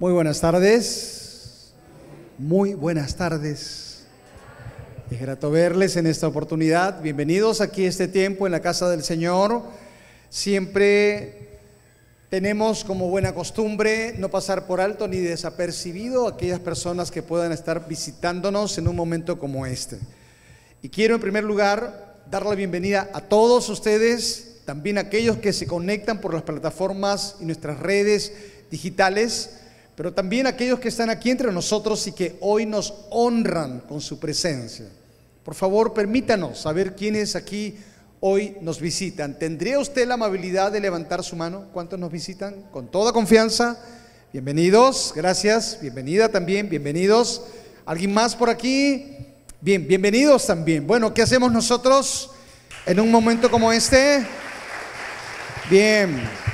Muy buenas tardes. Muy buenas tardes. Es grato verles en esta oportunidad. Bienvenidos aquí este tiempo en la casa del Señor. Siempre tenemos como buena costumbre no pasar por alto ni desapercibido a aquellas personas que puedan estar visitándonos en un momento como este. Y quiero en primer lugar dar la bienvenida a todos ustedes, también a aquellos que se conectan por las plataformas y nuestras redes digitales pero también aquellos que están aquí entre nosotros y que hoy nos honran con su presencia. Por favor, permítanos saber quiénes aquí hoy nos visitan. ¿Tendría usted la amabilidad de levantar su mano? ¿Cuántos nos visitan? Con toda confianza. Bienvenidos, gracias. Bienvenida también, bienvenidos. ¿Alguien más por aquí? Bien, bienvenidos también. Bueno, ¿qué hacemos nosotros en un momento como este? Bien.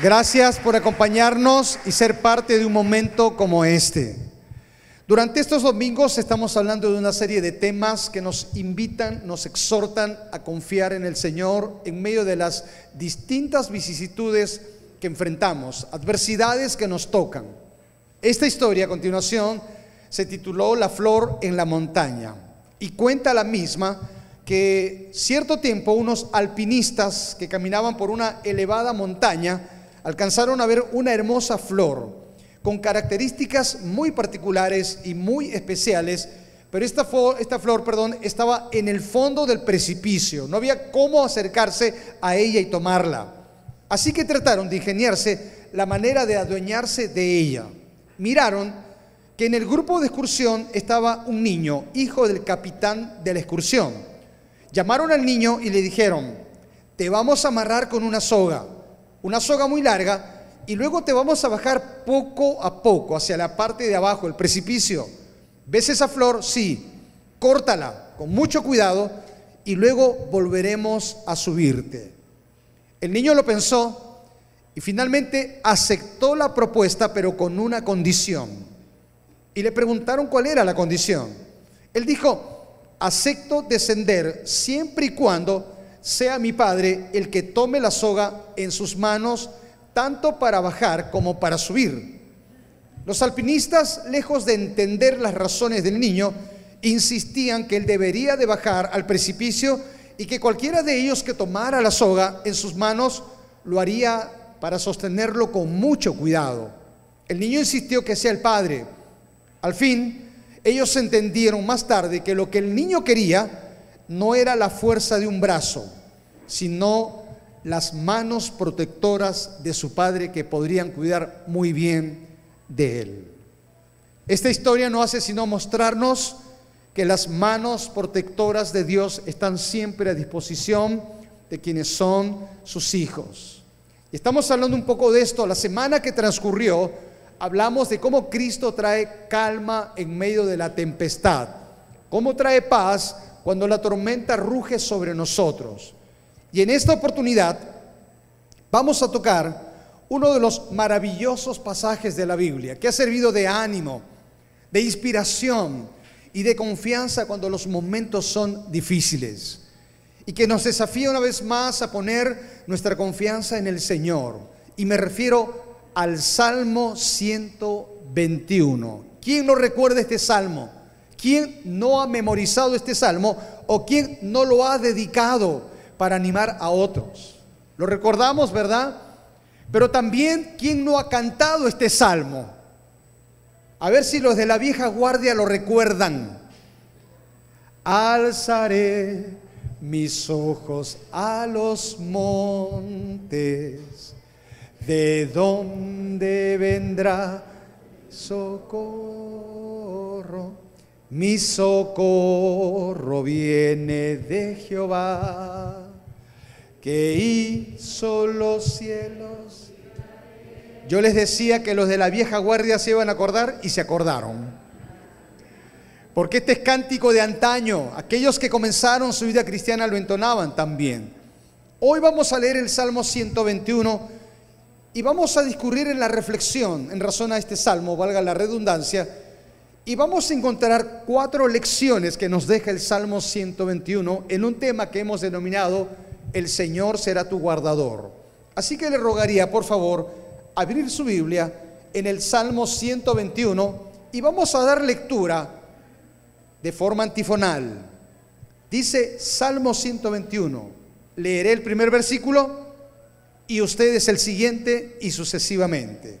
Gracias por acompañarnos y ser parte de un momento como este. Durante estos domingos estamos hablando de una serie de temas que nos invitan, nos exhortan a confiar en el Señor en medio de las distintas vicisitudes que enfrentamos, adversidades que nos tocan. Esta historia a continuación se tituló La flor en la montaña y cuenta la misma que cierto tiempo unos alpinistas que caminaban por una elevada montaña alcanzaron a ver una hermosa flor con características muy particulares y muy especiales, pero esta, flor perdón, estaba en el fondo del precipicio, no había cómo acercarse a ella y tomarla. Así que trataron de ingeniarse la manera de adueñarse de ella. Miraron que en el grupo de excursión estaba un niño, hijo del capitán de la excursión. Llamaron al niño y le dijeron, te vamos a amarrar con una soga una soga muy larga, y luego te vamos a bajar poco a poco hacia la parte de abajo, el precipicio. ¿Ves esa flor? Sí. Córtala con mucho cuidado y luego volveremos a subirte. El niño lo pensó y finalmente aceptó la propuesta, pero con una condición. Y le preguntaron cuál era la condición. Él dijo, acepto descender siempre y cuando sea mi Padre el que tome la soga en sus manos, tanto para bajar como para subir. Los alpinistas, lejos de entender las razones del niño, insistían que él debería de bajar al precipicio y que cualquiera de ellos que tomara la soga en sus manos lo haría para sostenerlo con mucho cuidado. El niño insistió que sea el padre. Al fin, ellos entendieron más tarde que lo que el niño quería no era la fuerza de un brazo, sino las manos protectoras de su padre que podrían cuidar muy bien de él. Esta historia no hace sino mostrarnos que las manos protectoras de Dios están siempre a disposición de quienes son sus hijos. Estamos hablando un poco de esto. La semana que transcurrió, hablamos de cómo Cristo trae calma en medio de la tempestad, cómo trae paz cuando la tormenta ruge sobre nosotros. Y en esta oportunidad vamos a tocar uno de los maravillosos pasajes de la Biblia que ha servido de ánimo, de inspiración y de confianza cuando los momentos son difíciles y que nos desafía una vez más a poner nuestra confianza en el Señor. Y me refiero al Salmo 121. ¿Quién no recuerda este salmo? ¿Quién no ha memorizado este salmo o quién no lo ha dedicado para animar a otros? Lo recordamos, ¿verdad? Pero también, ¿quién no ha cantado este salmo? A ver si los de la vieja guardia lo recuerdan. Alzaré mis ojos a los montes, de dónde vendrá socorro. Mi socorro viene de Jehová, que hizo los cielos. Yo les decía que los de la vieja guardia se iban a acordar y se acordaron. Porque este es cántico de antaño. Aquellos que comenzaron su vida cristiana lo entonaban también. Hoy vamos a leer el Salmo 121 y vamos a discurrir en la reflexión en razón a este salmo, valga la redundancia, y vamos a encontrar cuatro lecciones que nos deja el Salmo 121 en un tema que hemos denominado El Señor será tu guardador. Así que le rogaría, por favor, abrir su Biblia en el Salmo 121 y vamos a dar lectura de forma antifonal. Dice Salmo 121. Leeré el primer versículo y ustedes el siguiente y sucesivamente.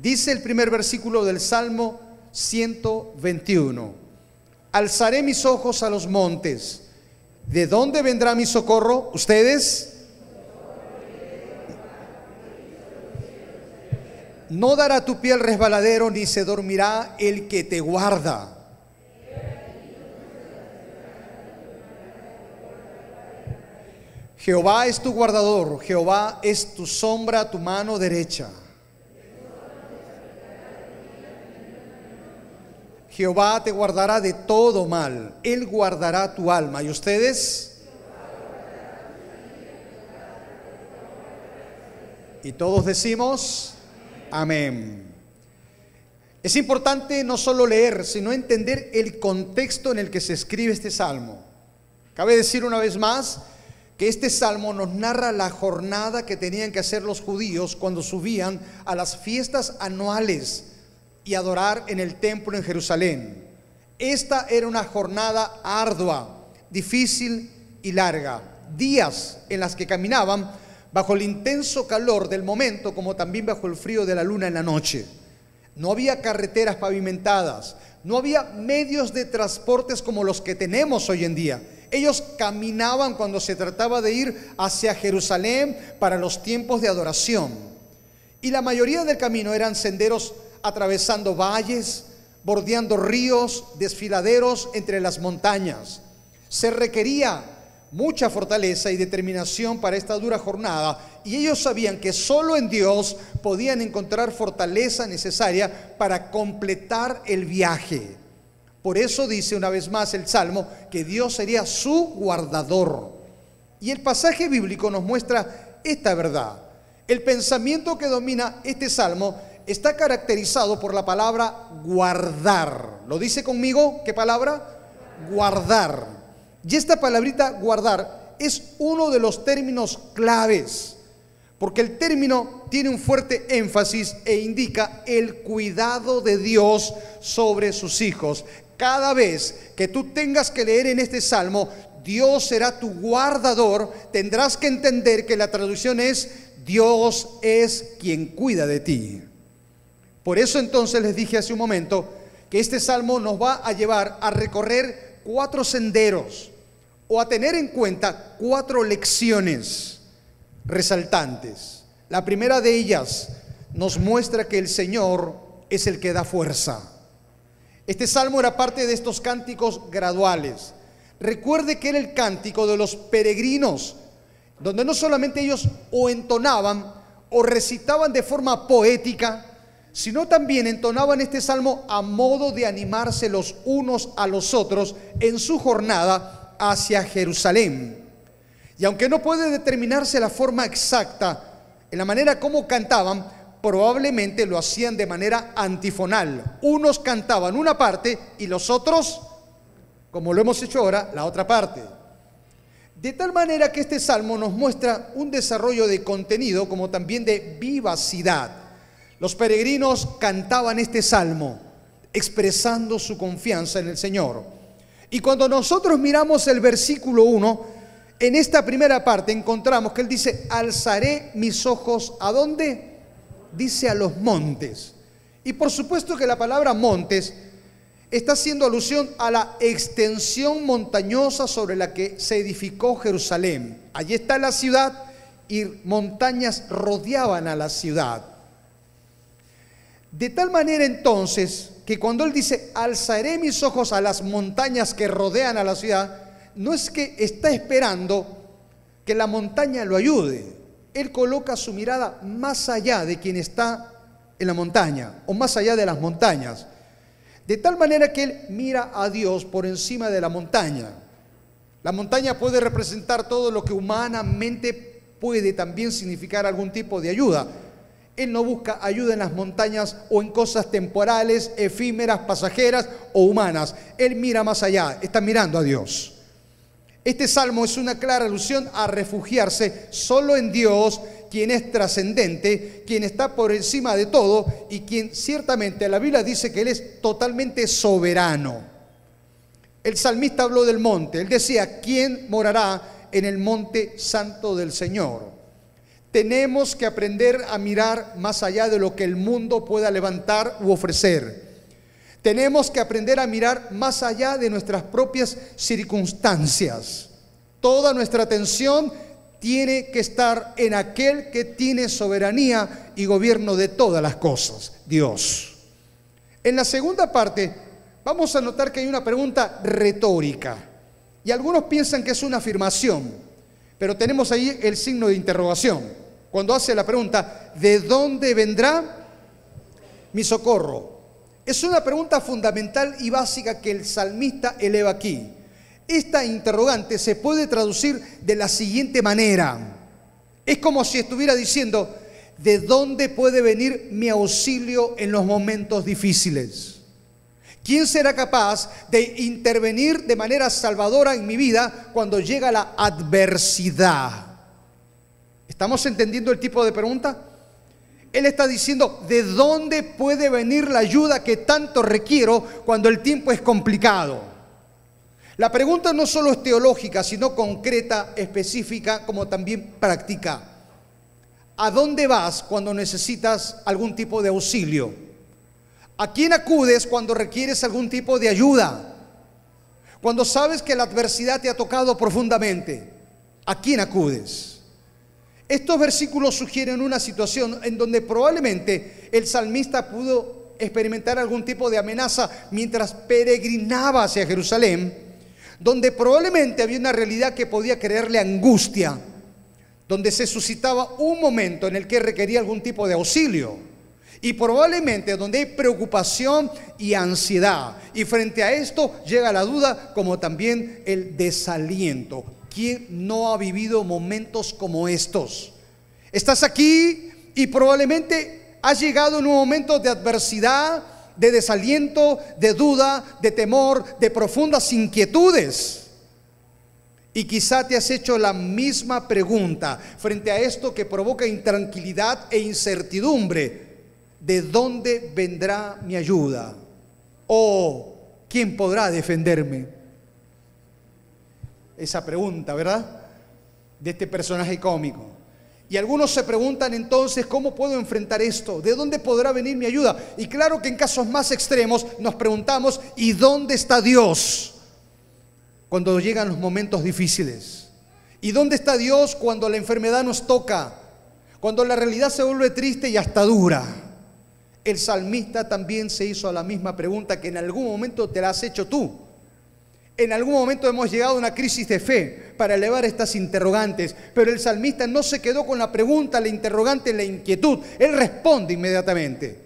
Dice el primer versículo del Salmo 121. Alzaré mis ojos a los montes. ¿De dónde vendrá mi socorro? ¿Ustedes? No dará tu pie al resbaladero, ni se dormirá el que te guarda. Jehová es tu guardador, Jehová es tu sombra, tu mano derecha. Jehová te guardará de todo mal, Él guardará tu alma. ¿Y ustedes? Y todos decimos, amén. Es importante no solo leer, sino entender el contexto en el que se escribe este salmo. Cabe decir una vez más que este salmo nos narra la jornada que tenían que hacer los judíos cuando subían a las fiestas anuales y adorar en el templo en Jerusalén. Esta era una jornada ardua, difícil y larga. Días en las que caminaban bajo el intenso calor del momento, como también bajo el frío de la luna en la noche. No había carreteras pavimentadas, no había medios de transportes como los que tenemos hoy en día. Ellos caminaban cuando se trataba de ir hacia Jerusalén para los tiempos de adoración. Y la mayoría del camino eran senderos atravesando valles, bordeando ríos, desfiladeros entre las montañas. Se requería mucha fortaleza y determinación para esta dura jornada y ellos sabían que solo en Dios podían encontrar fortaleza necesaria para completar el viaje. Por eso dice una vez más el Salmo que Dios sería su guardador. Y el pasaje bíblico nos muestra esta verdad. El pensamiento que domina este Salmo está caracterizado por la palabra guardar. ¿Lo dice conmigo? ¿Qué palabra? Guardar. Y esta palabrita guardar es uno de los términos claves, porque el término tiene un fuerte énfasis e indica el cuidado de Dios sobre sus hijos. Cada vez que tú tengas que leer en este salmo, Dios será tu guardador, tendrás que entender que la traducción es Dios es quien cuida de ti. Por eso entonces les dije hace un momento que este salmo nos va a llevar a recorrer cuatro senderos o a tener en cuenta cuatro lecciones resaltantes. La primera de ellas nos muestra que el Señor es el que da fuerza. Este salmo era parte de estos cánticos graduales. Recuerde que era el cántico de los peregrinos, donde no solamente ellos o entonaban o recitaban de forma poética, sino también entonaban este salmo a modo de animarse los unos a los otros en su jornada hacia Jerusalén. Y aunque no puede determinarse la forma exacta en la manera como cantaban, probablemente lo hacían de manera antifonal. Unos cantaban una parte y los otros, como lo hemos hecho ahora, la otra parte. De tal manera que este salmo nos muestra un desarrollo de contenido como también de vivacidad. Los peregrinos cantaban este salmo expresando su confianza en el Señor. Y cuando nosotros miramos el versículo 1, en esta primera parte encontramos que él dice, alzaré mis ojos a dónde? dice a los montes. Y por supuesto que la palabra montes está haciendo alusión a la extensión montañosa sobre la que se edificó Jerusalén. Allí está la ciudad y montañas rodeaban a la ciudad. De tal manera entonces que cuando él dice, alzaré mis ojos a las montañas que rodean a la ciudad, no es que está esperando que la montaña lo ayude, él coloca su mirada más allá de quien está en la montaña o más allá de las montañas. De tal manera que Él mira a Dios por encima de la montaña. La montaña puede representar todo lo que humanamente puede también significar algún tipo de ayuda. Él no busca ayuda en las montañas o en cosas temporales, efímeras, pasajeras o humanas. Él mira más allá, está mirando a Dios. Este salmo es una clara alusión a refugiarse solo en Dios quien es trascendente, quien está por encima de todo y quien ciertamente la Biblia dice que Él es totalmente soberano. El salmista habló del monte, él decía, ¿quién morará en el monte santo del Señor? Tenemos que aprender a mirar más allá de lo que el mundo pueda levantar u ofrecer. Tenemos que aprender a mirar más allá de nuestras propias circunstancias. Toda nuestra atención tiene que estar en aquel que tiene soberanía y gobierno de todas las cosas, Dios. En la segunda parte vamos a notar que hay una pregunta retórica y algunos piensan que es una afirmación, pero tenemos ahí el signo de interrogación. Cuando hace la pregunta, ¿de dónde vendrá mi socorro? Es una pregunta fundamental y básica que el salmista eleva aquí. Esta interrogante se puede traducir de la siguiente manera. Es como si estuviera diciendo, ¿de dónde puede venir mi auxilio en los momentos difíciles? ¿Quién será capaz de intervenir de manera salvadora en mi vida cuando llega la adversidad? ¿Estamos entendiendo el tipo de pregunta? Él está diciendo, ¿de dónde puede venir la ayuda que tanto requiero cuando el tiempo es complicado? La pregunta no solo es teológica, sino concreta, específica, como también práctica. ¿A dónde vas cuando necesitas algún tipo de auxilio? ¿A quién acudes cuando requieres algún tipo de ayuda? Cuando sabes que la adversidad te ha tocado profundamente, ¿a quién acudes? Estos versículos sugieren una situación en donde probablemente el salmista pudo experimentar algún tipo de amenaza mientras peregrinaba hacia Jerusalén donde probablemente había una realidad que podía creerle angustia, donde se suscitaba un momento en el que requería algún tipo de auxilio. Y probablemente donde hay preocupación y ansiedad. Y frente a esto llega la duda como también el desaliento. ¿Quién no ha vivido momentos como estos? Estás aquí y probablemente has llegado en un momento de adversidad, de desaliento, de duda, de temor, de profundas inquietudes. Y quizá te has hecho la misma pregunta frente a esto que provoca intranquilidad e incertidumbre. ¿De dónde vendrá mi ayuda? ¿O quién podrá defenderme? Esa pregunta, ¿verdad? De este personaje cómico. Y algunos se preguntan entonces, ¿cómo puedo enfrentar esto? ¿De dónde podrá venir mi ayuda? Y claro que en casos más extremos nos preguntamos, ¿y dónde está Dios cuando llegan los momentos difíciles? ¿Y dónde está Dios cuando la enfermedad nos toca? Cuando la realidad se vuelve triste y hasta dura. El salmista también se hizo la misma pregunta que en algún momento te la has hecho tú. En algún momento hemos llegado a una crisis de fe para elevar estas interrogantes, pero el salmista no se quedó con la pregunta, la interrogante, la inquietud. Él responde inmediatamente.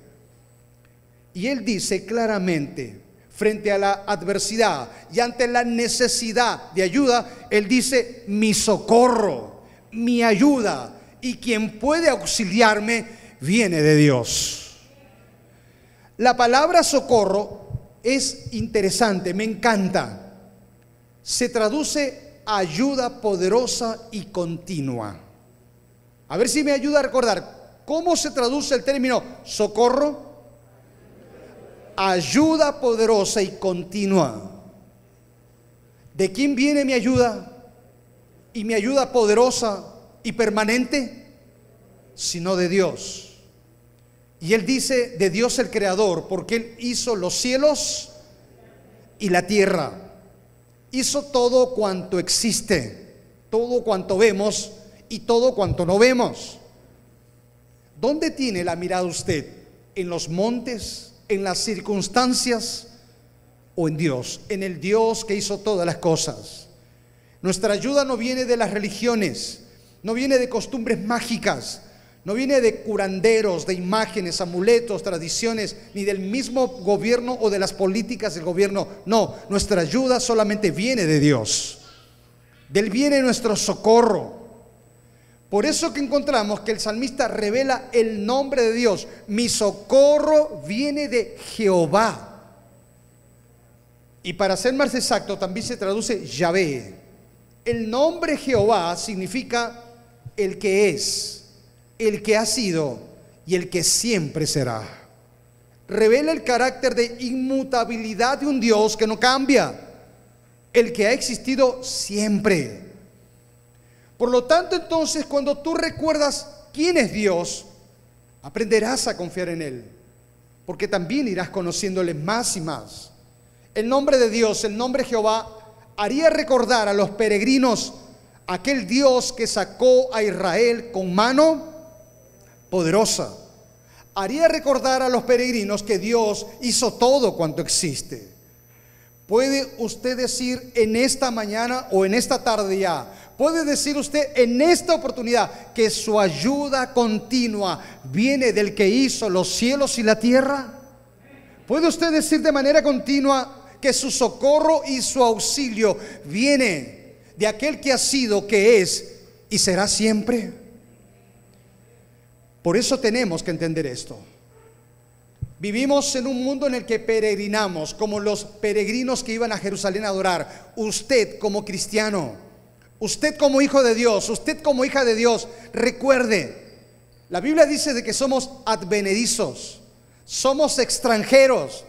Y él dice claramente, frente a la adversidad y ante la necesidad de ayuda, él dice, mi socorro, mi ayuda, y quien puede auxiliarme viene de Dios. La palabra socorro es interesante, me encanta se traduce ayuda poderosa y continua. A ver si me ayuda a recordar, ¿cómo se traduce el término socorro? Ayuda poderosa y continua. ¿De quién viene mi ayuda? ¿Y mi ayuda poderosa y permanente? Sino de Dios. Y él dice de Dios el Creador, porque él hizo los cielos y la tierra hizo todo cuanto existe, todo cuanto vemos y todo cuanto no vemos. ¿Dónde tiene la mirada usted? ¿En los montes? ¿En las circunstancias? ¿O en Dios? En el Dios que hizo todas las cosas. Nuestra ayuda no viene de las religiones, no viene de costumbres mágicas, no viene de curanderos, de imágenes, amuletos, tradiciones, ni del mismo gobierno o de las políticas del gobierno. No, nuestra ayuda solamente viene de Dios. Del viene nuestro socorro. Por eso que encontramos que el salmista revela el nombre de Dios. Mi socorro viene de Jehová. Y para ser más exacto, también se traduce Yahvé. El nombre Jehová significa el que es el que ha sido y el que siempre será. Revela el carácter de inmutabilidad de un Dios que no cambia, el que ha existido siempre. Por lo tanto, entonces, cuando tú recuerdas quién es Dios, aprenderás a confiar en Él, porque también irás conociéndole más y más. El nombre de Dios, el nombre de Jehová, haría recordar a los peregrinos aquel Dios que sacó a Israel con mano poderosa. Haría recordar a los peregrinos que Dios hizo todo cuanto existe. ¿Puede usted decir en esta mañana o en esta tarde ya? ¿Puede decir usted en esta oportunidad que su ayuda continua viene del que hizo los cielos y la tierra? ¿Puede usted decir de manera continua que su socorro y su auxilio viene de aquel que ha sido, que es y será siempre. Por eso tenemos que entender esto. Vivimos en un mundo en el que peregrinamos, como los peregrinos que iban a Jerusalén a adorar. Usted como cristiano, usted como hijo de Dios, usted como hija de Dios, recuerde, la Biblia dice de que somos advenedizos, somos extranjeros.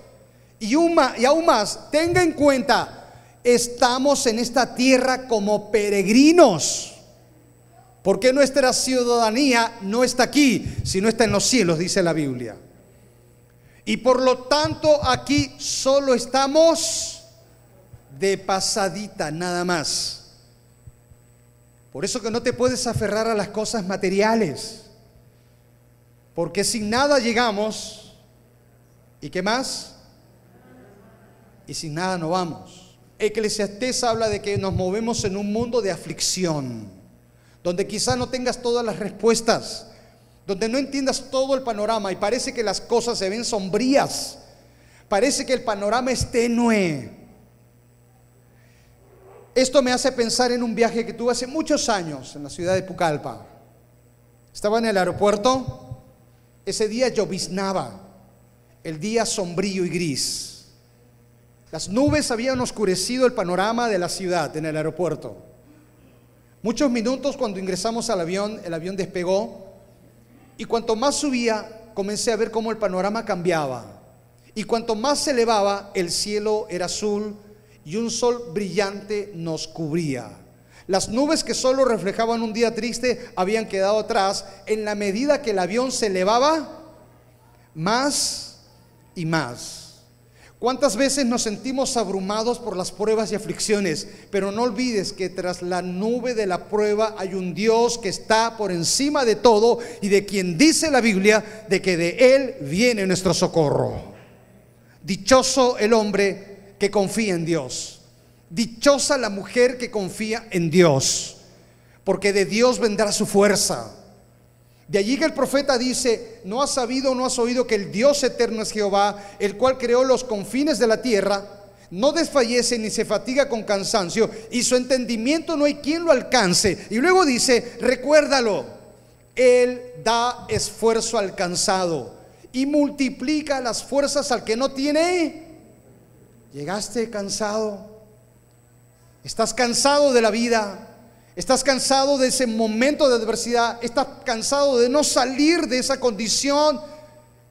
Y, y aún más, tenga en cuenta estamos en esta tierra como peregrinos. Porque nuestra ciudadanía no está aquí, sino está en los cielos, dice la Biblia. Y por lo tanto aquí solo estamos de pasadita, nada más. Por eso que no te puedes aferrar a las cosas materiales. Porque sin nada llegamos. ¿Y qué más? Y sin nada no vamos. Eclesiastés habla de que nos movemos en un mundo de aflicción, donde quizá no tengas todas las respuestas, donde no entiendas todo el panorama y parece que las cosas se ven sombrías, parece que el panorama es tenue. Esto me hace pensar en un viaje que tuve hace muchos años en la ciudad de Pucallpa. Estaba en el aeropuerto, ese día lloviznaba, el día sombrío y gris. Las nubes habían oscurecido el panorama de la ciudad en el aeropuerto. Muchos minutos cuando ingresamos al avión, el avión despegó y cuanto más subía, comencé a ver cómo el panorama cambiaba. Y cuanto más se elevaba, el cielo era azul y un sol brillante nos cubría. Las nubes que solo reflejaban un día triste habían quedado atrás en la medida que el avión se elevaba más y más. ¿Cuántas veces nos sentimos abrumados por las pruebas y aflicciones? Pero no olvides que tras la nube de la prueba hay un Dios que está por encima de todo y de quien dice la Biblia de que de Él viene nuestro socorro. Dichoso el hombre que confía en Dios. Dichosa la mujer que confía en Dios. Porque de Dios vendrá su fuerza. De allí que el profeta dice, no has sabido, no has oído que el Dios eterno es Jehová, el cual creó los confines de la tierra, no desfallece ni se fatiga con cansancio, y su entendimiento no hay quien lo alcance. Y luego dice, recuérdalo, Él da esfuerzo al cansado y multiplica las fuerzas al que no tiene. ¿Llegaste cansado? ¿Estás cansado de la vida? Estás cansado de ese momento de adversidad. Estás cansado de no salir de esa condición.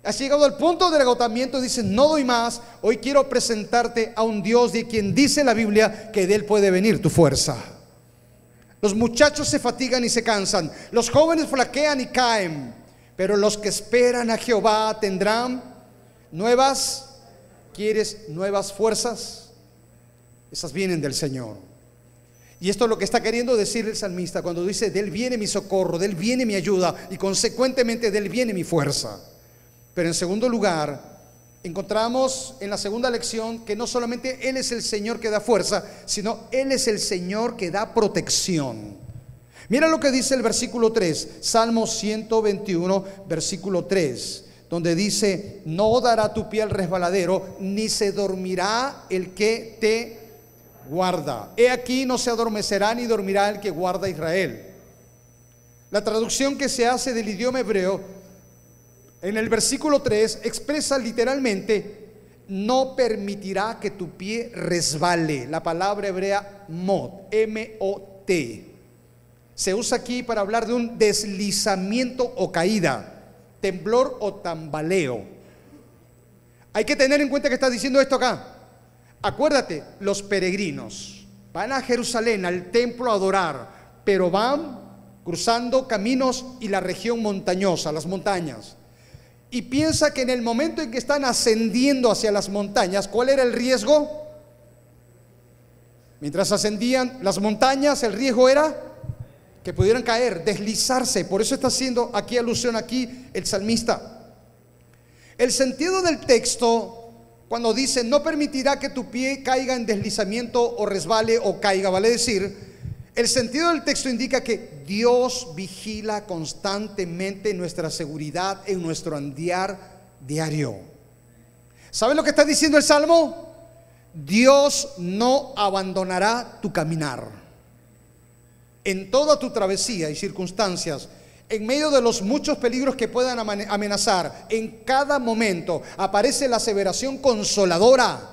Has llegado al punto del agotamiento dices, no doy más. Hoy quiero presentarte a un Dios de quien dice la Biblia que de él puede venir tu fuerza. Los muchachos se fatigan y se cansan. Los jóvenes flaquean y caen. Pero los que esperan a Jehová tendrán nuevas. ¿Quieres nuevas fuerzas? Esas vienen del Señor. Y esto es lo que está queriendo decir el salmista cuando dice, de él viene mi socorro, de él viene mi ayuda y consecuentemente de él viene mi fuerza. Pero en segundo lugar, encontramos en la segunda lección que no solamente Él es el Señor que da fuerza, sino Él es el Señor que da protección. Mira lo que dice el versículo 3, Salmo 121, versículo 3, donde dice, no dará tu pie al resbaladero, ni se dormirá el que te guarda. He aquí no se adormecerá ni dormirá el que guarda Israel. La traducción que se hace del idioma hebreo en el versículo 3 expresa literalmente, no permitirá que tu pie resbale. La palabra hebrea mot, M-O-T. Se usa aquí para hablar de un deslizamiento o caída, temblor o tambaleo. Hay que tener en cuenta que está diciendo esto acá. Acuérdate, los peregrinos van a Jerusalén, al templo a adorar, pero van cruzando caminos y la región montañosa, las montañas. Y piensa que en el momento en que están ascendiendo hacia las montañas, ¿cuál era el riesgo? Mientras ascendían las montañas, el riesgo era que pudieran caer, deslizarse. Por eso está haciendo aquí alusión aquí el salmista. El sentido del texto cuando dice, no permitirá que tu pie caiga en deslizamiento o resbale o caiga, vale decir, el sentido del texto indica que Dios vigila constantemente nuestra seguridad en nuestro andiar diario. ¿Sabe lo que está diciendo el Salmo? Dios no abandonará tu caminar. En toda tu travesía y circunstancias, en medio de los muchos peligros que puedan amenazar, en cada momento aparece la aseveración consoladora.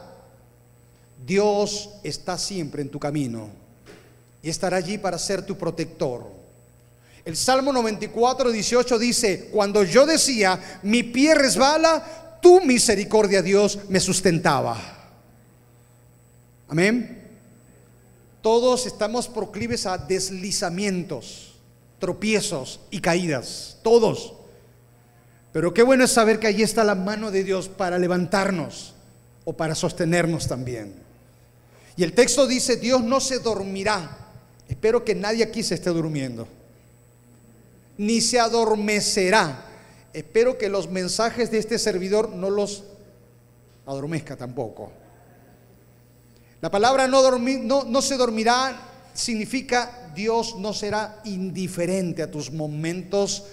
Dios está siempre en tu camino y estará allí para ser tu protector. El Salmo 94, 18 dice, cuando yo decía, mi pie resbala, tu misericordia, Dios, me sustentaba. Amén. Todos estamos proclives a deslizamientos tropiezos y caídas, todos. Pero qué bueno es saber que allí está la mano de Dios para levantarnos o para sostenernos también. Y el texto dice, Dios no se dormirá. Espero que nadie aquí se esté durmiendo. Ni se adormecerá. Espero que los mensajes de este servidor no los adormezca tampoco. La palabra no, no se dormirá significa Dios no será indiferente a tus momentos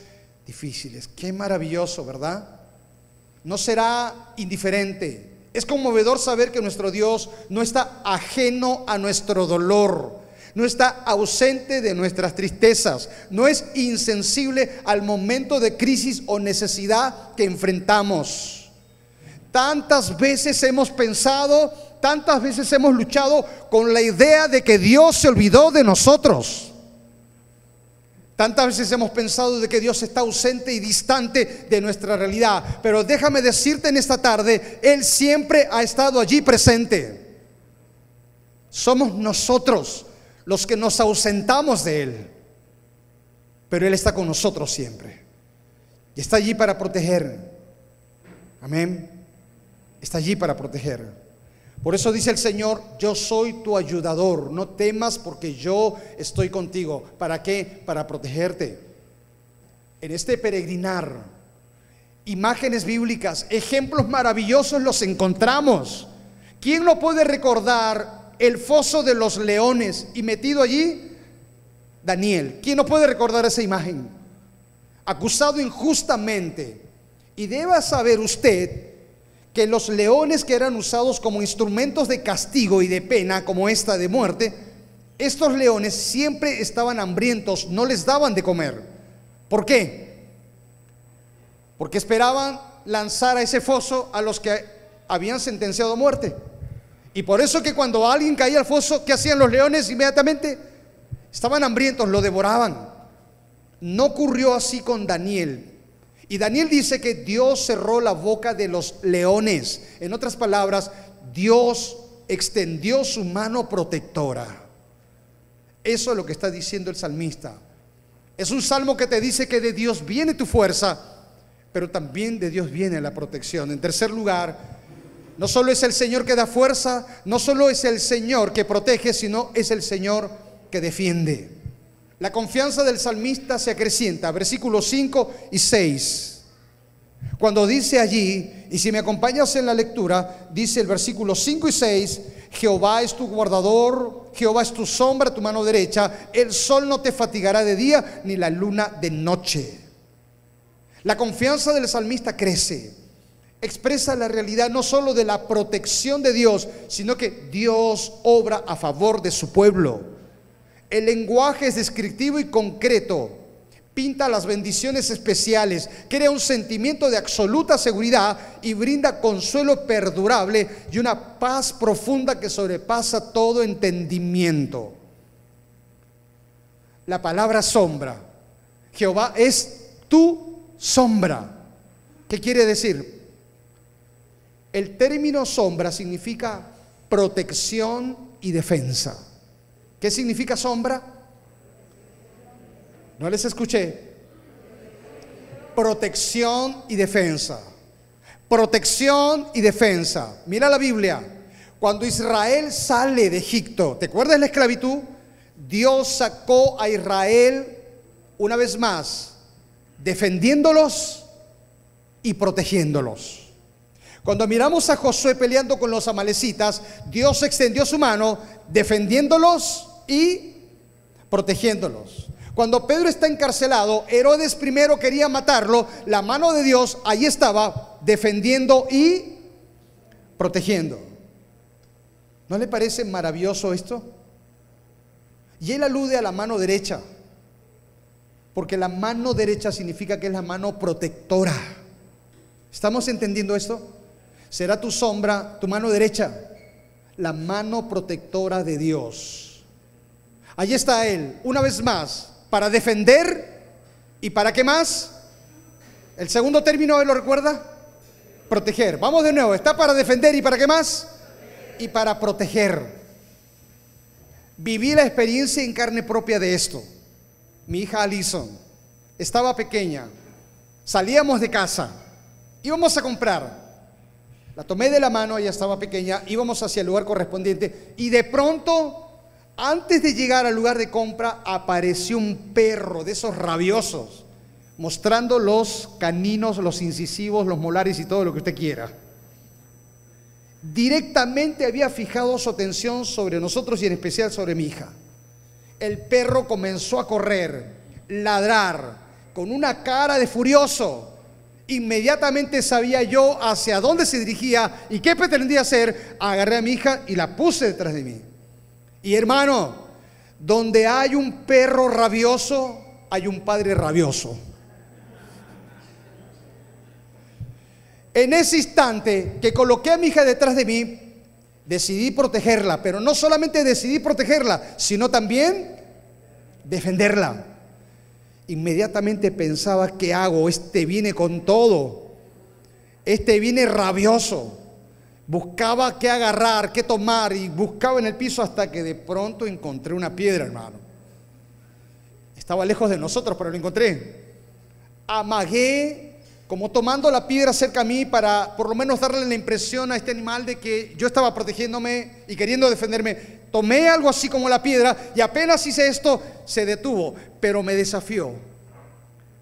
difíciles. Qué maravilloso, ¿verdad? No será indiferente. Es conmovedor saber que nuestro Dios no está ajeno a nuestro dolor, no está ausente de nuestras tristezas, no es insensible al momento de crisis o necesidad que enfrentamos. Tantas veces hemos pensado Tantas veces hemos luchado con la idea de que Dios se olvidó de nosotros. Tantas veces hemos pensado de que Dios está ausente y distante de nuestra realidad. Pero déjame decirte en esta tarde, Él siempre ha estado allí presente. Somos nosotros los que nos ausentamos de Él. Pero Él está con nosotros siempre. Y está allí para proteger. Amén. Está allí para proteger. Por eso dice el Señor, yo soy tu ayudador, no temas porque yo estoy contigo. ¿Para qué? Para protegerte. En este peregrinar, imágenes bíblicas, ejemplos maravillosos los encontramos. ¿Quién no puede recordar el foso de los leones y metido allí? Daniel. ¿Quién no puede recordar esa imagen? Acusado injustamente. Y deba saber usted que los leones que eran usados como instrumentos de castigo y de pena, como esta de muerte, estos leones siempre estaban hambrientos, no les daban de comer. ¿Por qué? Porque esperaban lanzar a ese foso a los que habían sentenciado a muerte. Y por eso que cuando alguien caía al foso, ¿qué hacían los leones inmediatamente? Estaban hambrientos, lo devoraban. No ocurrió así con Daniel. Y Daniel dice que Dios cerró la boca de los leones. En otras palabras, Dios extendió su mano protectora. Eso es lo que está diciendo el salmista. Es un salmo que te dice que de Dios viene tu fuerza, pero también de Dios viene la protección. En tercer lugar, no solo es el Señor que da fuerza, no solo es el Señor que protege, sino es el Señor que defiende. La confianza del salmista se acrecienta, versículos 5 y 6. Cuando dice allí, y si me acompañas en la lectura, dice el versículo 5 y 6, Jehová es tu guardador, Jehová es tu sombra, tu mano derecha, el sol no te fatigará de día, ni la luna de noche. La confianza del salmista crece, expresa la realidad no solo de la protección de Dios, sino que Dios obra a favor de su pueblo. El lenguaje es descriptivo y concreto. Pinta las bendiciones especiales, crea un sentimiento de absoluta seguridad y brinda consuelo perdurable y una paz profunda que sobrepasa todo entendimiento. la palabra sombra. Jehová es tu sombra. ¿Qué quiere decir? El término sombra significa protección y defensa. ¿Qué significa sombra? No les escuché. Protección y defensa. Protección y defensa. Mira la Biblia. Cuando Israel sale de Egipto, ¿te acuerdas de la esclavitud? Dios sacó a Israel una vez más, defendiéndolos y protegiéndolos. Cuando miramos a Josué peleando con los amalecitas, Dios extendió su mano defendiéndolos y protegiéndolos. Cuando Pedro está encarcelado, Herodes primero quería matarlo, la mano de Dios ahí estaba defendiendo y protegiendo. ¿No le parece maravilloso esto? Y él alude a la mano derecha, porque la mano derecha significa que es la mano protectora. ¿Estamos entendiendo esto? Será tu sombra, tu mano derecha, la mano protectora de Dios. Allí está Él, una vez más, para defender y para qué más. El segundo término, ¿él lo recuerda? Proteger. Vamos de nuevo, está para defender y para qué más. Y para proteger. Viví la experiencia en carne propia de esto. Mi hija Alison estaba pequeña. Salíamos de casa. Íbamos a comprar. La tomé de la mano, ella estaba pequeña. Íbamos hacia el lugar correspondiente. Y de pronto, antes de llegar al lugar de compra, apareció un perro de esos rabiosos. Mostrando los caninos, los incisivos, los molares y todo lo que usted quiera directamente había fijado su atención sobre nosotros y en especial sobre mi hija. El perro comenzó a correr, ladrar, con una cara de furioso. Inmediatamente sabía yo hacia dónde se dirigía y qué pretendía hacer. Agarré a mi hija y la puse detrás de mí. Y hermano, donde hay un perro rabioso, hay un padre rabioso. En ese instante que coloqué a mi hija detrás de mí, decidí protegerla, pero no solamente decidí protegerla, sino también defenderla. Inmediatamente pensaba, ¿qué hago? Este viene con todo. Este viene rabioso. Buscaba qué agarrar, qué tomar y buscaba en el piso hasta que de pronto encontré una piedra, hermano. Estaba lejos de nosotros, pero lo encontré. Amagué como tomando la piedra cerca a mí para por lo menos darle la impresión a este animal de que yo estaba protegiéndome y queriendo defenderme. Tomé algo así como la piedra y apenas hice esto, se detuvo, pero me desafió.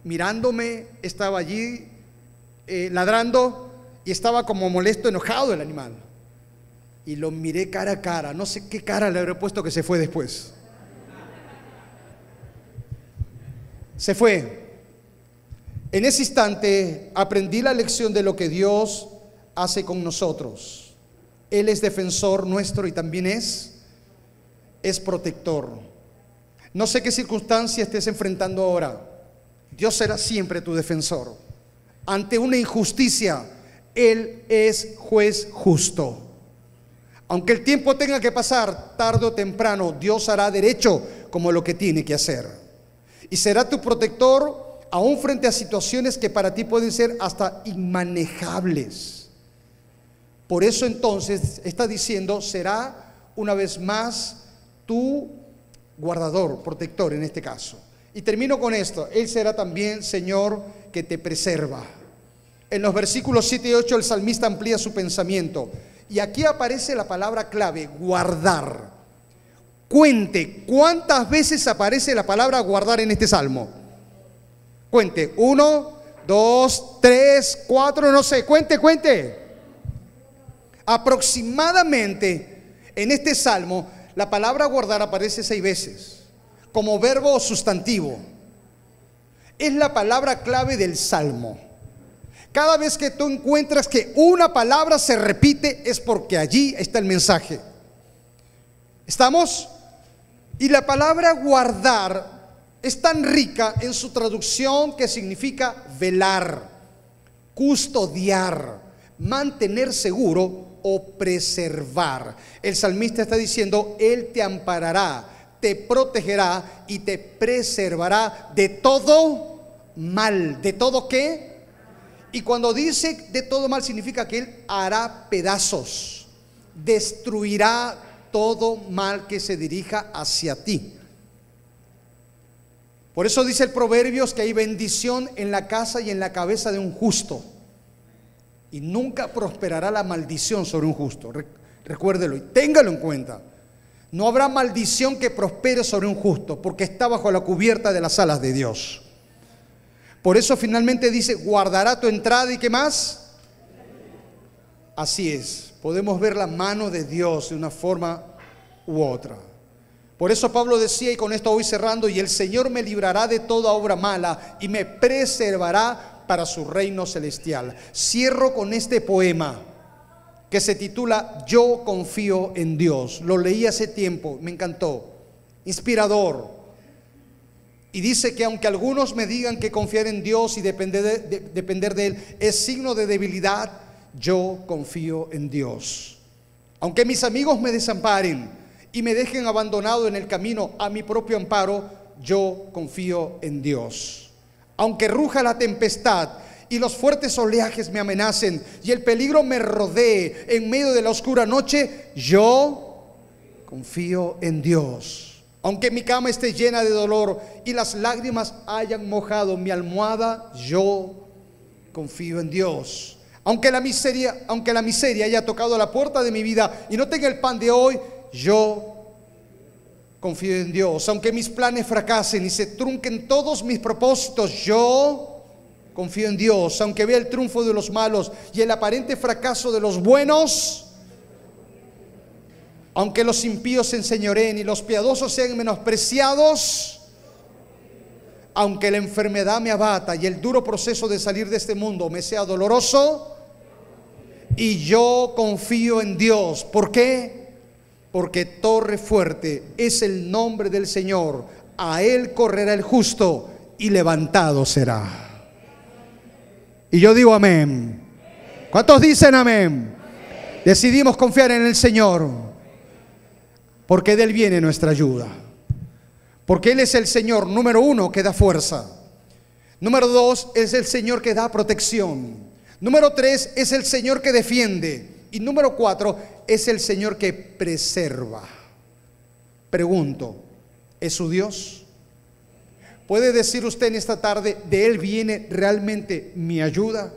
Mirándome, estaba allí eh, ladrando y estaba como molesto, enojado el animal. Y lo miré cara a cara, no sé qué cara le habré puesto que se fue después. Se fue. En ese instante aprendí la lección de lo que Dios hace con nosotros. Él es defensor nuestro y también es, es protector. No sé qué circunstancia estés enfrentando ahora. Dios será siempre tu defensor. Ante una injusticia, Él es juez justo. Aunque el tiempo tenga que pasar, tarde o temprano, Dios hará derecho como lo que tiene que hacer. Y será tu protector aún frente a situaciones que para ti pueden ser hasta inmanejables. Por eso entonces está diciendo, será una vez más tu guardador, protector en este caso. Y termino con esto, Él será también Señor que te preserva. En los versículos 7 y 8 el salmista amplía su pensamiento. Y aquí aparece la palabra clave, guardar. Cuente, ¿cuántas veces aparece la palabra guardar en este salmo? Cuente, uno, dos, tres, cuatro, no sé, cuente, cuente. Aproximadamente en este salmo la palabra guardar aparece seis veces como verbo sustantivo. Es la palabra clave del salmo. Cada vez que tú encuentras que una palabra se repite es porque allí está el mensaje. ¿Estamos? Y la palabra guardar es tan rica en su traducción que significa velar, custodiar, mantener seguro o preservar. El salmista está diciendo, Él te amparará, te protegerá y te preservará de todo mal. ¿De todo qué? Y cuando dice de todo mal significa que Él hará pedazos, destruirá todo mal que se dirija hacia ti. Por eso dice el Proverbios que hay bendición en la casa y en la cabeza de un justo. Y nunca prosperará la maldición sobre un justo. Recuérdelo y téngalo en cuenta. No habrá maldición que prospere sobre un justo, porque está bajo la cubierta de las alas de Dios. Por eso finalmente dice, guardará tu entrada y qué más. Así es, podemos ver la mano de Dios de una forma u otra. Por eso Pablo decía, y con esto voy cerrando, y el Señor me librará de toda obra mala y me preservará para su reino celestial. Cierro con este poema que se titula Yo confío en Dios. Lo leí hace tiempo, me encantó. Inspirador. Y dice que aunque algunos me digan que confiar en Dios y depender de, depender de Él es signo de debilidad, yo confío en Dios. Aunque mis amigos me desamparen y me dejen abandonado en el camino a mi propio amparo, yo confío en Dios. Aunque ruja la tempestad y los fuertes oleajes me amenacen y el peligro me rodee en medio de la oscura noche, yo confío en Dios. Aunque mi cama esté llena de dolor y las lágrimas hayan mojado mi almohada, yo confío en Dios. Aunque la miseria, aunque la miseria haya tocado la puerta de mi vida y no tenga el pan de hoy, yo confío en Dios. Aunque mis planes fracasen y se trunquen todos mis propósitos, yo confío en Dios, aunque vea el triunfo de los malos y el aparente fracaso de los buenos, aunque los impíos se enseñoreen y los piadosos sean menospreciados, aunque la enfermedad me abata y el duro proceso de salir de este mundo me sea doloroso, y yo confío en Dios. ¿Por qué? Porque torre fuerte es el nombre del Señor. A Él correrá el justo y levantado será. Y yo digo amén. ¿Cuántos dicen amén? Decidimos confiar en el Señor, porque de Él viene nuestra ayuda. Porque Él es el Señor, número uno, que da fuerza. Número dos, es el Señor que da protección. Número tres, es el Señor que defiende. Y número cuatro, es el Señor que preserva. Pregunto, ¿es su Dios? ¿Puede decir usted en esta tarde, de Él viene realmente mi ayuda?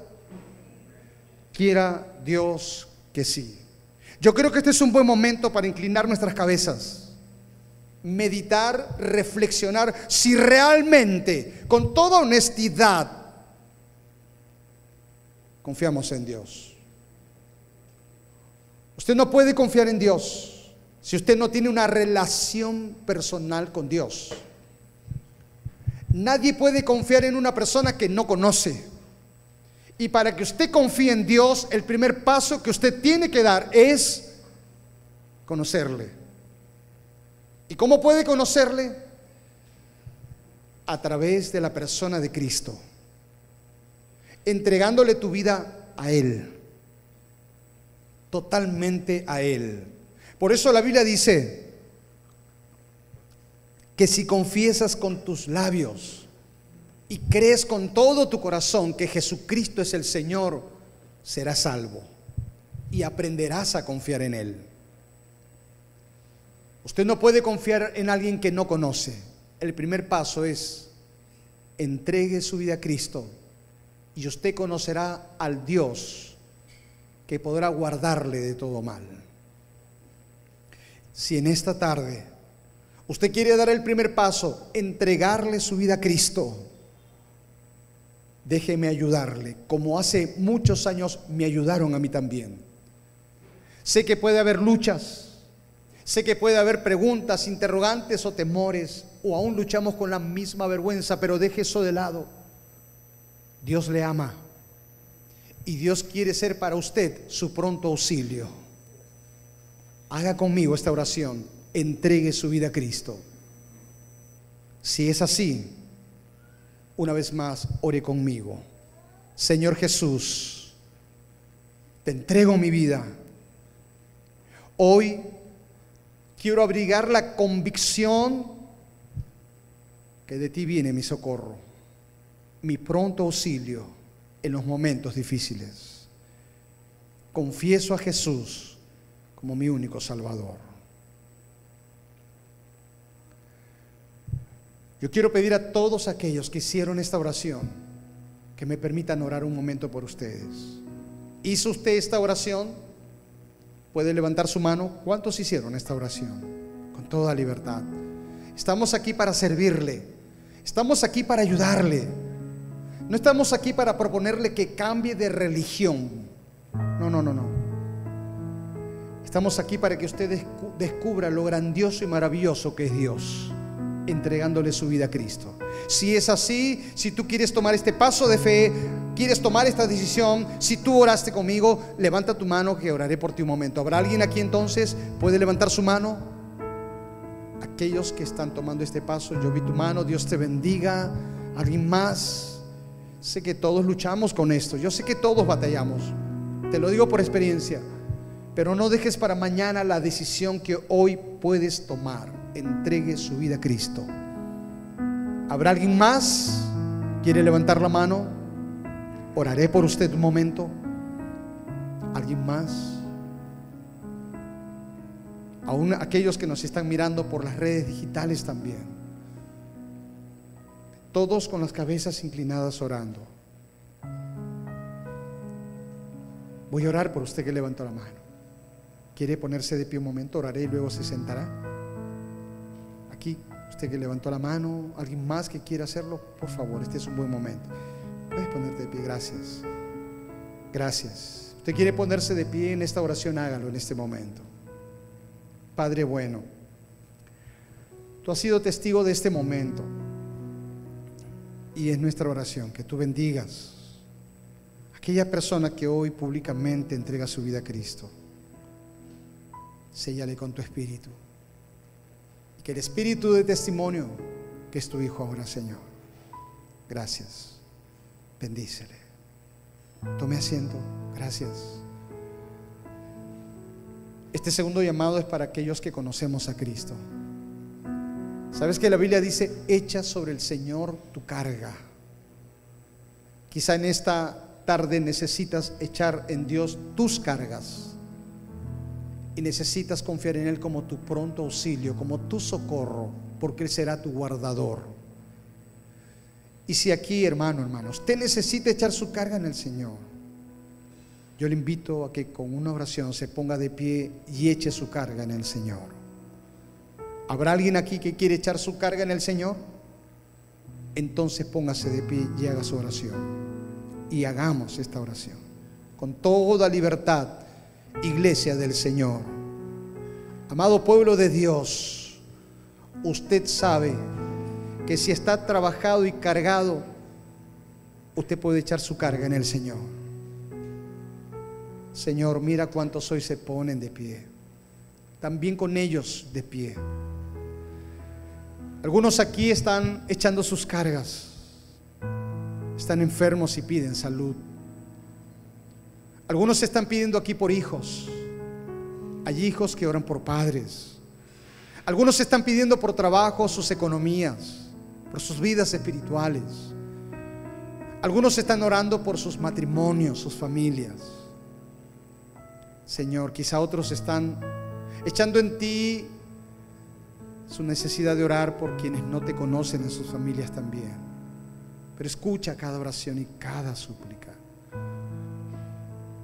Quiera Dios que sí. Yo creo que este es un buen momento para inclinar nuestras cabezas, meditar, reflexionar si realmente, con toda honestidad, confiamos en Dios. Usted no puede confiar en Dios si usted no tiene una relación personal con Dios. Nadie puede confiar en una persona que no conoce. Y para que usted confíe en Dios, el primer paso que usted tiene que dar es conocerle. ¿Y cómo puede conocerle? A través de la persona de Cristo. Entregándole tu vida a Él. Totalmente a Él. Por eso la Biblia dice, que si confiesas con tus labios y crees con todo tu corazón que Jesucristo es el Señor, serás salvo y aprenderás a confiar en Él. Usted no puede confiar en alguien que no conoce. El primer paso es entregue su vida a Cristo y usted conocerá al Dios que podrá guardarle de todo mal. Si en esta tarde Usted quiere dar el primer paso, entregarle su vida a Cristo. Déjeme ayudarle, como hace muchos años me ayudaron a mí también. Sé que puede haber luchas, sé que puede haber preguntas, interrogantes o temores, o aún luchamos con la misma vergüenza, pero deje eso de lado. Dios le ama y Dios quiere ser para usted su pronto auxilio. Haga conmigo esta oración entregue su vida a Cristo. Si es así, una vez más, ore conmigo. Señor Jesús, te entrego mi vida. Hoy Quiero abrigar la convicción que de ti viene mi socorro, mi pronto auxilio en los momentos difíciles. Confieso a Jesús como mi único Salvador. Yo quiero pedir a todos aquellos que hicieron esta oración que me permitan orar un momento por ustedes. ¿Hizo usted esta oración? Puede levantar su mano. ¿Cuántos hicieron esta oración? Con toda libertad. Estamos aquí para servirle. Estamos aquí para ayudarle. No estamos aquí para proponerle que cambie de religión. No, no, no, no. Estamos aquí para que usted descubra lo grandioso y maravilloso que es Dios entregándole su vida a Cristo. Si es así, si tú quieres tomar este paso de fe, quieres tomar esta decisión, si tú oraste conmigo, levanta tu mano que oraré por ti un momento. ¿Habrá alguien aquí entonces? ¿Puede levantar su mano? Aquellos que están tomando este paso, yo vi tu mano, Dios te bendiga. ¿Alguien más? Sé que todos luchamos con esto, yo sé que todos batallamos. Te lo digo por experiencia. Pero no dejes para mañana la decisión que hoy puedes tomar. Entregue su vida a Cristo. ¿Habrá alguien más? ¿Quiere levantar la mano? Oraré por usted un momento. ¿Alguien más? Aún aquellos que nos están mirando por las redes digitales también. Todos con las cabezas inclinadas orando. Voy a orar por usted que levantó la mano. ¿Quiere ponerse de pie un momento? Oraré y luego se sentará. Aquí, usted que levantó la mano, alguien más que quiera hacerlo, por favor, este es un buen momento. Puedes ponerte de pie, gracias. Gracias. Usted quiere ponerse de pie en esta oración, hágalo en este momento. Padre bueno, tú has sido testigo de este momento y es nuestra oración que tú bendigas a aquella persona que hoy públicamente entrega su vida a Cristo séllale con tu espíritu. Y que el espíritu de testimonio que es tu Hijo ahora, Señor. Gracias. Bendícele. Tome asiento. Gracias. Este segundo llamado es para aquellos que conocemos a Cristo. ¿Sabes que la Biblia dice, echa sobre el Señor tu carga? Quizá en esta tarde necesitas echar en Dios tus cargas y necesitas confiar en Él como tu pronto auxilio, como tu socorro, porque Él será tu guardador. Y si aquí, hermano, hermano, usted necesita echar su carga en el Señor, yo le invito a que con una oración se ponga de pie y eche su carga en el Señor. ¿Habrá alguien aquí que quiere echar su carga en el Señor? Entonces póngase de pie y haga su oración. Y hagamos esta oración con toda libertad iglesia del Señor. Amado pueblo de Dios, usted sabe que si está trabajado y cargado, usted puede echar su carga en el Señor. Señor, mira cuántos hoy se ponen de pie. También con ellos de pie. Algunos aquí están echando sus cargas. Están enfermos y piden salud. Algunos están pidiendo aquí por hijos. Hay hijos que oran por padres. Algunos están pidiendo por trabajo, sus economías, por sus vidas espirituales. Algunos están orando por sus matrimonios, sus familias. Señor, quizá otros están echando en ti su necesidad de orar por quienes no te conocen en sus familias también. Pero escucha cada oración y cada súplica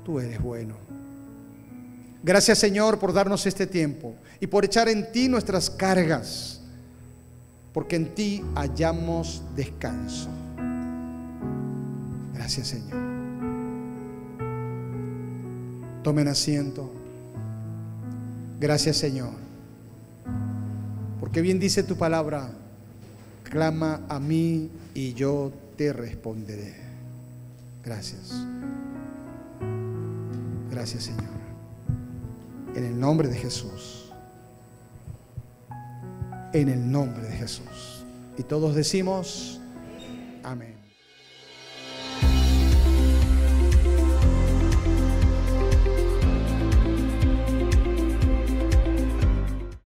tú eres bueno. Gracias Señor por darnos este tiempo y por echar en ti nuestras cargas, porque en ti hallamos descanso. Gracias Señor. Tomen asiento. Gracias Señor. Porque bien dice tu palabra, clama a mí y yo te responderé. Gracias. Gracias, Señor. En el nombre de Jesús. En el nombre de Jesús. Y todos decimos, amén.